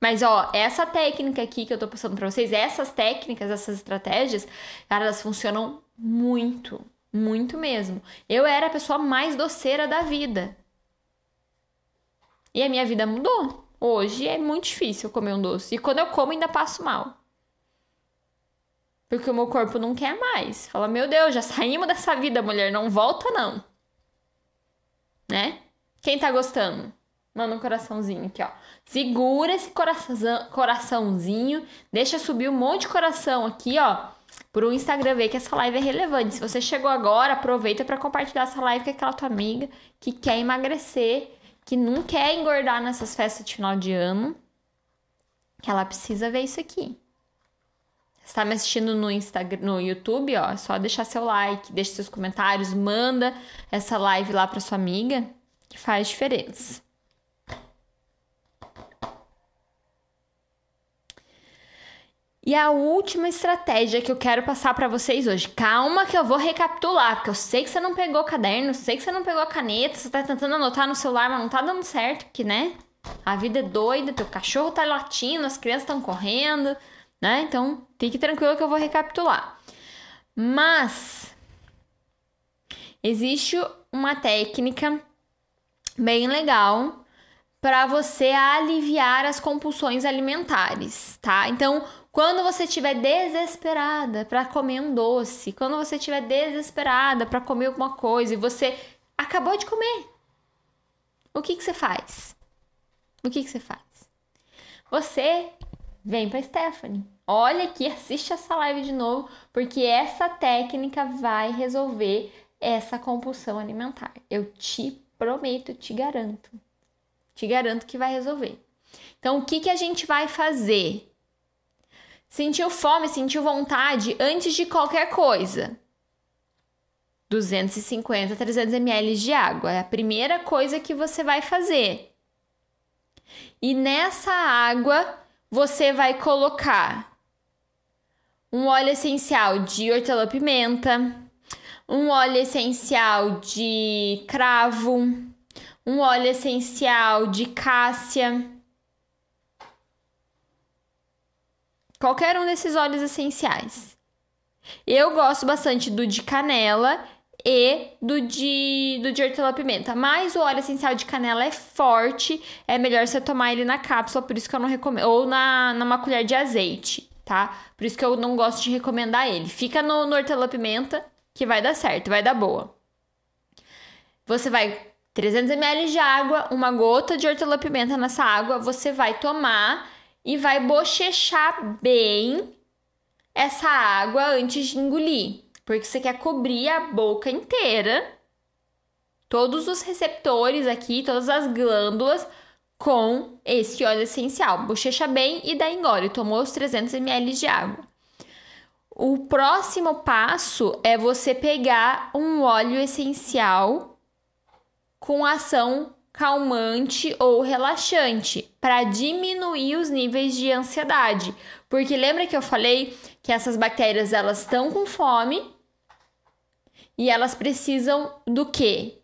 Mas, ó, essa técnica aqui que eu tô passando pra vocês, essas técnicas, essas estratégias, cara, elas funcionam muito. Muito mesmo. Eu era a pessoa mais doceira da vida. E a minha vida mudou. Hoje é muito difícil comer um doce. E quando eu como, ainda passo mal. Porque o meu corpo não quer mais. Fala, meu Deus, já saímos dessa vida, mulher. Não volta, não. Né? Quem tá gostando? Manda um coraçãozinho aqui, ó. Segura esse coração, coraçãozinho. Deixa subir um monte de coração aqui, ó. Pro Instagram ver que essa live é relevante. Se você chegou agora, aproveita para compartilhar essa live com aquela tua amiga que quer emagrecer, que não quer engordar nessas festas de final de ano. Que ela precisa ver isso aqui. Você está me assistindo no Instagram, no YouTube, ó, é só deixar seu like, deixa seus comentários, manda essa live lá para sua amiga, que faz diferença. E a última estratégia que eu quero passar para vocês hoje. Calma que eu vou recapitular, porque eu sei que você não pegou o caderno, sei que você não pegou a caneta, você tá tentando anotar no celular, mas não tá dando certo, porque, né? A vida é doida, teu cachorro tá latindo, as crianças estão correndo, né? Então, fique tranquilo que eu vou recapitular. Mas existe uma técnica bem legal para você aliviar as compulsões alimentares, tá? Então, quando você estiver desesperada para comer um doce, quando você estiver desesperada para comer alguma coisa e você acabou de comer, o que, que você faz? O que, que você faz? Você vem para Stephanie. Olha aqui, assiste essa live de novo, porque essa técnica vai resolver essa compulsão alimentar. Eu te prometo, te garanto. Te garanto que vai resolver. Então, o que, que a gente vai fazer? Sentiu fome, sentiu vontade antes de qualquer coisa. 250, 300 ml de água. É a primeira coisa que você vai fazer. E nessa água você vai colocar um óleo essencial de hortelã-pimenta, um óleo essencial de cravo, um óleo essencial de cássia. Qualquer um desses óleos essenciais. Eu gosto bastante do de canela e do de, do de hortelã-pimenta. Mas o óleo essencial de canela é forte, é melhor você tomar ele na cápsula, por isso que eu não recomendo. Ou na, numa colher de azeite, tá? Por isso que eu não gosto de recomendar ele. Fica no, no hortelã-pimenta, que vai dar certo, vai dar boa. Você vai 300 ml de água, uma gota de hortelã-pimenta nessa água, você vai tomar e vai bochechar bem essa água antes de engolir porque você quer cobrir a boca inteira, todos os receptores aqui, todas as glândulas com esse óleo essencial. Bochecha bem e dá engole. Tomou os 300 ml de água. O próximo passo é você pegar um óleo essencial com ação calmante ou relaxante para diminuir os níveis de ansiedade. Porque lembra que eu falei que essas bactérias elas estão com fome e elas precisam do quê?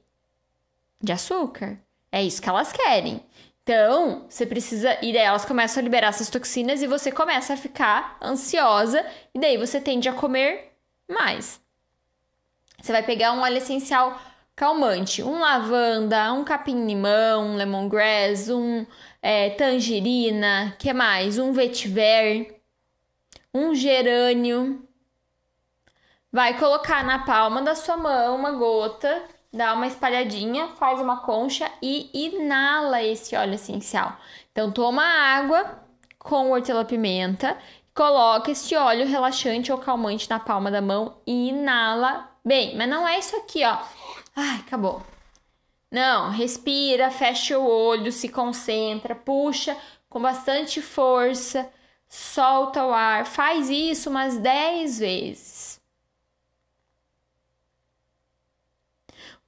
De açúcar. É isso que elas querem. Então, você precisa. E daí elas começam a liberar essas toxinas e você começa a ficar ansiosa. E daí você tende a comer mais. Você vai pegar um óleo essencial calmante, um lavanda, um capim-limão, um lemongrass, um é, tangerina, que mais? Um vetiver, um gerânio. Vai colocar na palma da sua mão uma gota, dá uma espalhadinha, faz uma concha e inala esse óleo essencial. Então toma água com hortelã-pimenta, coloca esse óleo relaxante ou calmante na palma da mão e inala bem. Mas não é isso aqui, ó. Ai, acabou. Não, respira, fecha o olho, se concentra, puxa com bastante força, solta o ar. Faz isso umas 10 vezes.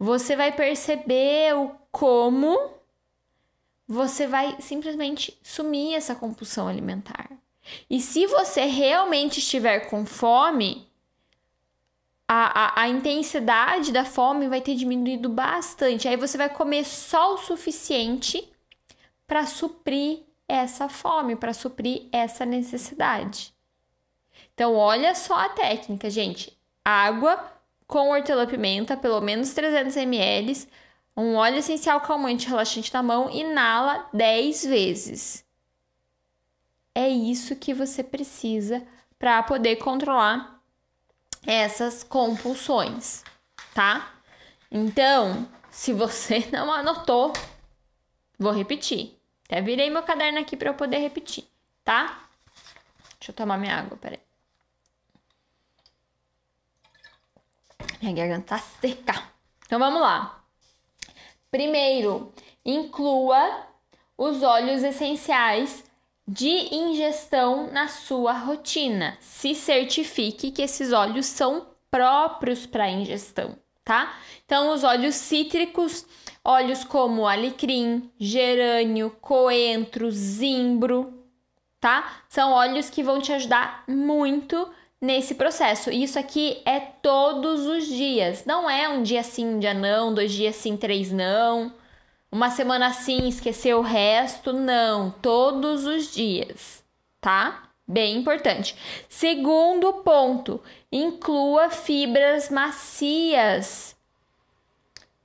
você vai perceber o como você vai simplesmente sumir essa compulsão alimentar. E se você realmente estiver com fome, a, a, a, intensidade da fome vai ter diminuído bastante. Aí você vai comer só o suficiente para suprir essa fome, para suprir essa necessidade. Então, olha só a técnica, gente. Água com hortelã-pimenta, pelo menos 300 ml, um óleo essencial calmante relaxante na mão, inala 10 vezes. É isso que você precisa para poder controlar essas compulsões, tá? Então, se você não anotou, vou repetir. Até virei meu caderno aqui para eu poder repetir, tá? Deixa eu tomar minha água, peraí. Minha garganta tá seca. Então vamos lá. Primeiro, inclua os óleos essenciais de ingestão na sua rotina. Se certifique que esses óleos são próprios para ingestão, tá? Então, os óleos cítricos, óleos como alecrim, gerânio, coentro, zimbro, tá? São óleos que vão te ajudar muito nesse processo. Isso aqui é todos os dias. Não é um dia sim, um dia não, dois dias sim, três não. Uma semana sim, esquecer o resto. Não, todos os dias, tá? Bem importante. Segundo ponto, inclua fibras macias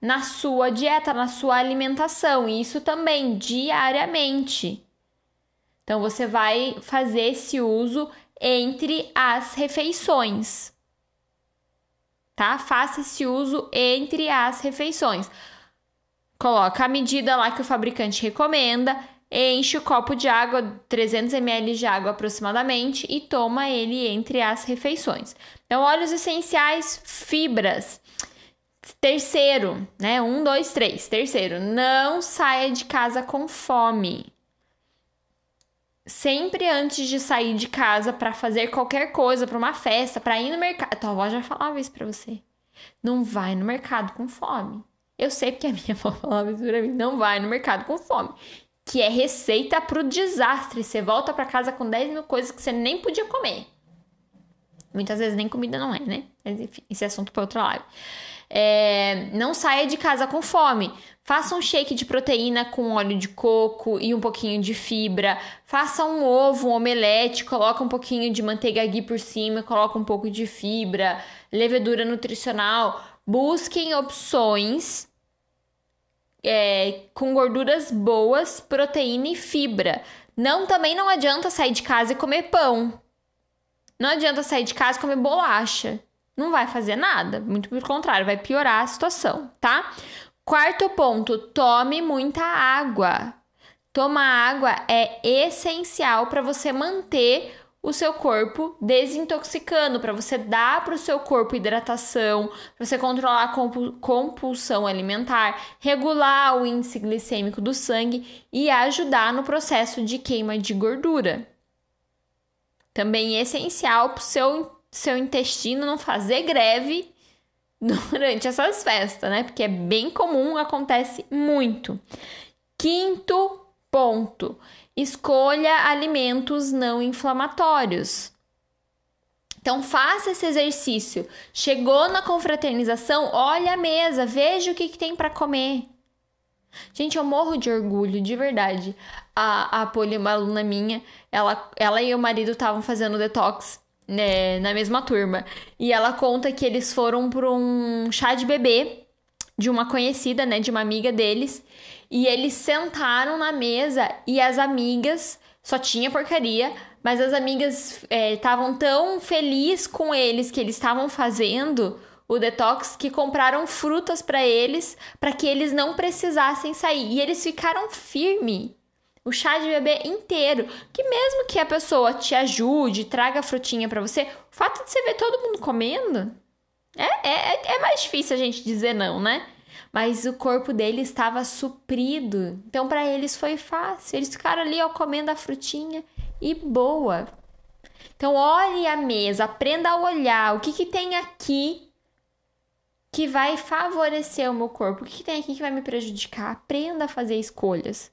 na sua dieta, na sua alimentação. Isso também diariamente. Então você vai fazer esse uso entre as refeições. Tá? Faça esse uso entre as refeições. Coloca a medida lá que o fabricante recomenda, enche o copo de água, 300 ml de água aproximadamente, e toma ele entre as refeições. Então, óleos essenciais, fibras. Terceiro, né? Um, dois, três. Terceiro, não saia de casa com fome. Sempre antes de sair de casa para fazer qualquer coisa, para uma festa, para ir no mercado. Tua avó já falava isso para você. Não vai no mercado com fome. Eu sei porque a minha avó falava isso pra mim. Não vai no mercado com fome. Que é receita pro desastre. Você volta para casa com 10 mil coisas que você nem podia comer. Muitas vezes nem comida não é, né? Mas enfim, esse assunto para outra live. É, não saia de casa com fome. Faça um shake de proteína com óleo de coco e um pouquinho de fibra. Faça um ovo, um omelete, coloca um pouquinho de manteiga ghee por cima, coloca um pouco de fibra, levedura nutricional. Busquem opções é, com gorduras boas, proteína e fibra. Não também não adianta sair de casa e comer pão. Não adianta sair de casa e comer bolacha. Não vai fazer nada, muito pelo contrário, vai piorar a situação, tá? Quarto ponto, tome muita água. Tomar água é essencial para você manter o seu corpo desintoxicando, para você dar para o seu corpo hidratação, para você controlar a compulsão alimentar, regular o índice glicêmico do sangue e ajudar no processo de queima de gordura. Também é essencial para o seu, seu intestino não fazer greve durante essas festas, né? Porque é bem comum, acontece muito. Quinto ponto: escolha alimentos não inflamatórios. Então faça esse exercício. Chegou na confraternização, olha a mesa, veja o que, que tem para comer. Gente, eu morro de orgulho, de verdade. A, a Poli, uma aluna minha, ela, ela e o marido estavam fazendo detox né, na mesma turma. E ela conta que eles foram para um chá de bebê de uma conhecida, né, de uma amiga deles. E eles sentaram na mesa e as amigas, só tinha porcaria, mas as amigas estavam é, tão felizes com eles que eles estavam fazendo o detox que compraram frutas para eles, para que eles não precisassem sair. E eles ficaram firme o chá de bebê inteiro, que mesmo que a pessoa te ajude, traga frutinha para você, o fato de você ver todo mundo comendo é, é, é mais difícil a gente dizer não, né? Mas o corpo dele estava suprido. Então, para eles foi fácil. Eles ficaram ali, ó, comendo a frutinha e boa. Então, olhe a mesa, aprenda a olhar o que, que tem aqui que vai favorecer o meu corpo, o que, que tem aqui que vai me prejudicar. Aprenda a fazer escolhas.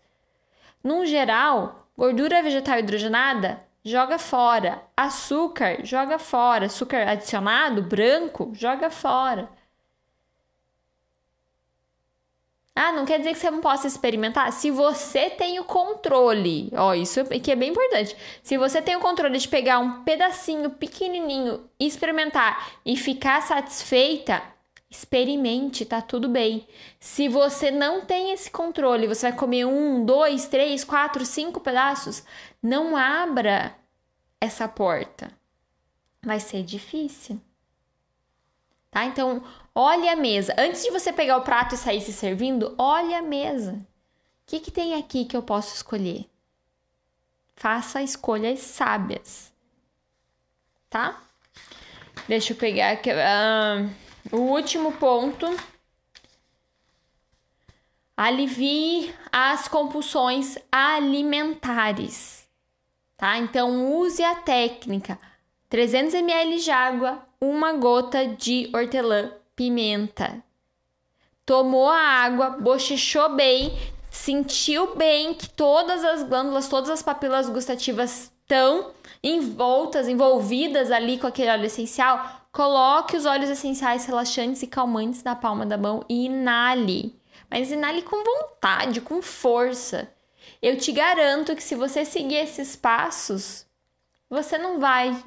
Num geral, gordura vegetal hidrogenada joga fora, açúcar joga fora, açúcar adicionado branco joga fora. Ah, não quer dizer que você não possa experimentar? Se você tem o controle, ó, isso que é bem importante. Se você tem o controle de pegar um pedacinho pequenininho, experimentar e ficar satisfeita, experimente, tá tudo bem. Se você não tem esse controle, você vai comer um, dois, três, quatro, cinco pedaços, não abra essa porta. Vai ser difícil. Tá? Então, Olhe a mesa. Antes de você pegar o prato e sair se servindo, olhe a mesa. O que, que tem aqui que eu posso escolher? Faça escolhas sábias. Tá? Deixa eu pegar aqui. O último ponto. Alivie as compulsões alimentares. Tá? Então, use a técnica 300 ml de água, uma gota de hortelã pimenta. Tomou a água, bochechou bem, sentiu bem que todas as glândulas, todas as papilas gustativas estão envoltas, envolvidas ali com aquele óleo essencial. Coloque os óleos essenciais relaxantes e calmantes na palma da mão e inale. Mas inale com vontade, com força. Eu te garanto que se você seguir esses passos, você não vai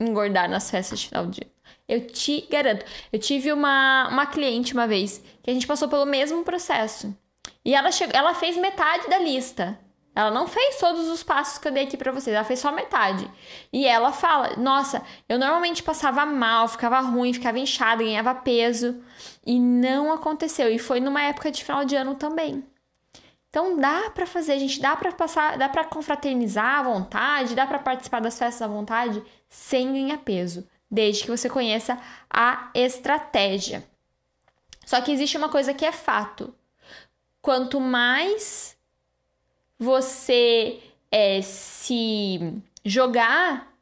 engordar nas festas de final de ano. Eu te garanto. Eu tive uma, uma cliente uma vez que a gente passou pelo mesmo processo. E ela, chegou, ela fez metade da lista. Ela não fez todos os passos que eu dei aqui para vocês, ela fez só metade. E ela fala: Nossa, eu normalmente passava mal, ficava ruim, ficava inchada, ganhava peso. E não aconteceu. E foi numa época de final de ano também. Então dá para fazer, gente, dá para passar, dá para confraternizar à vontade, dá para participar das festas à vontade sem ganhar peso, desde que você conheça a estratégia. Só que existe uma coisa que é fato. Quanto mais você é, se jogar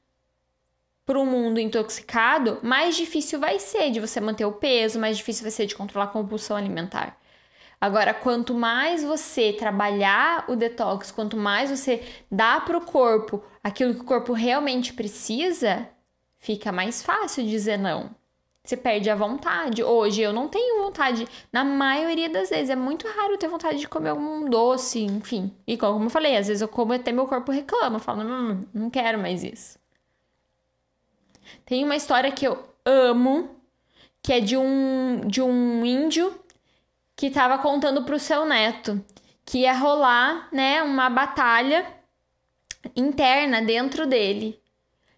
para um mundo intoxicado, mais difícil vai ser de você manter o peso, mais difícil vai ser de controlar a compulsão alimentar. Agora, quanto mais você trabalhar o detox, quanto mais você dá para o corpo aquilo que o corpo realmente precisa, fica mais fácil dizer não. Você perde a vontade. Hoje eu não tenho vontade, na maioria das vezes. É muito raro ter vontade de comer um doce, enfim. E como eu falei, às vezes eu como até meu corpo reclama, fala, hum, não quero mais isso. Tem uma história que eu amo, que é de um, de um índio que estava contando para o seu neto que ia rolar, né, uma batalha interna dentro dele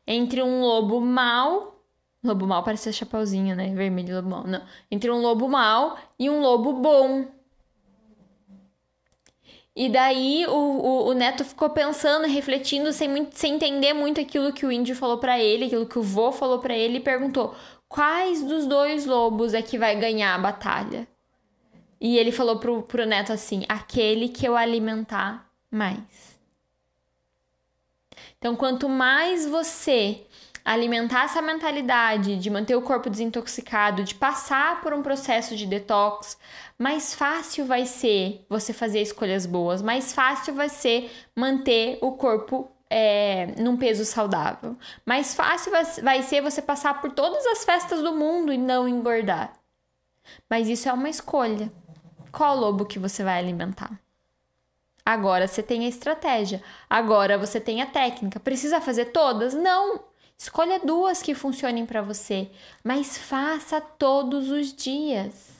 entre um lobo mau, lobo mau parece chapeuzinho, né, vermelho lobo mau, não, entre um lobo mau e um lobo bom. E daí o, o, o neto ficou pensando, refletindo, sem, muito, sem entender muito aquilo que o índio falou para ele, aquilo que o vô falou para ele, e perguntou: quais dos dois lobos é que vai ganhar a batalha? E ele falou pro, pro neto assim: aquele que eu alimentar mais. Então, quanto mais você alimentar essa mentalidade de manter o corpo desintoxicado, de passar por um processo de detox, mais fácil vai ser você fazer escolhas boas, mais fácil vai ser manter o corpo é, num peso saudável. Mais fácil vai ser você passar por todas as festas do mundo e não engordar. Mas isso é uma escolha. Qual lobo que você vai alimentar? Agora você tem a estratégia. Agora você tem a técnica. Precisa fazer todas? Não. Escolha duas que funcionem para você, mas faça todos os dias.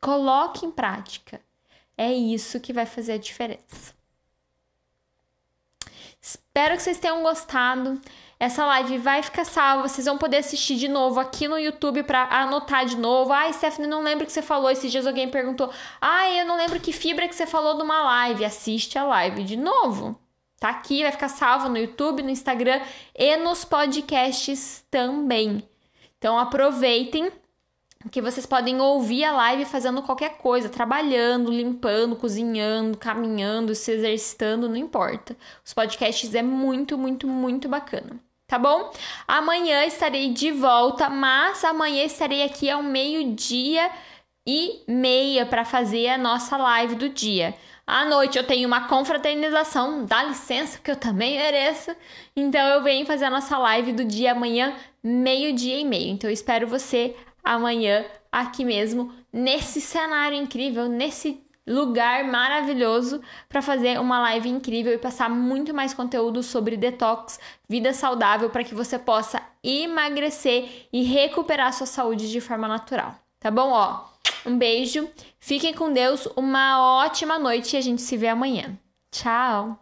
Coloque em prática. É isso que vai fazer a diferença. Espero que vocês tenham gostado. Essa live vai ficar salva, vocês vão poder assistir de novo aqui no YouTube para anotar de novo. Ai, Stephanie, não lembro o que você falou. Esses dias alguém perguntou: Ai, eu não lembro que fibra que você falou de uma live. Assiste a live de novo. Tá aqui, vai ficar salvo no YouTube, no Instagram e nos podcasts também. Então aproveitem que vocês podem ouvir a live fazendo qualquer coisa, trabalhando, limpando, cozinhando, caminhando, se exercitando, não importa. Os podcasts é muito, muito, muito bacana tá bom? Amanhã estarei de volta, mas amanhã estarei aqui ao meio-dia e meia para fazer a nossa live do dia. À noite eu tenho uma confraternização, dá licença que eu também mereço. Então eu venho fazer a nossa live do dia amanhã, meio-dia e meio. Então eu espero você amanhã aqui mesmo, nesse cenário incrível, nesse lugar maravilhoso para fazer uma live incrível e passar muito mais conteúdo sobre detox, vida saudável para que você possa emagrecer e recuperar sua saúde de forma natural. Tá bom? Ó, um beijo. Fiquem com Deus, uma ótima noite e a gente se vê amanhã. Tchau.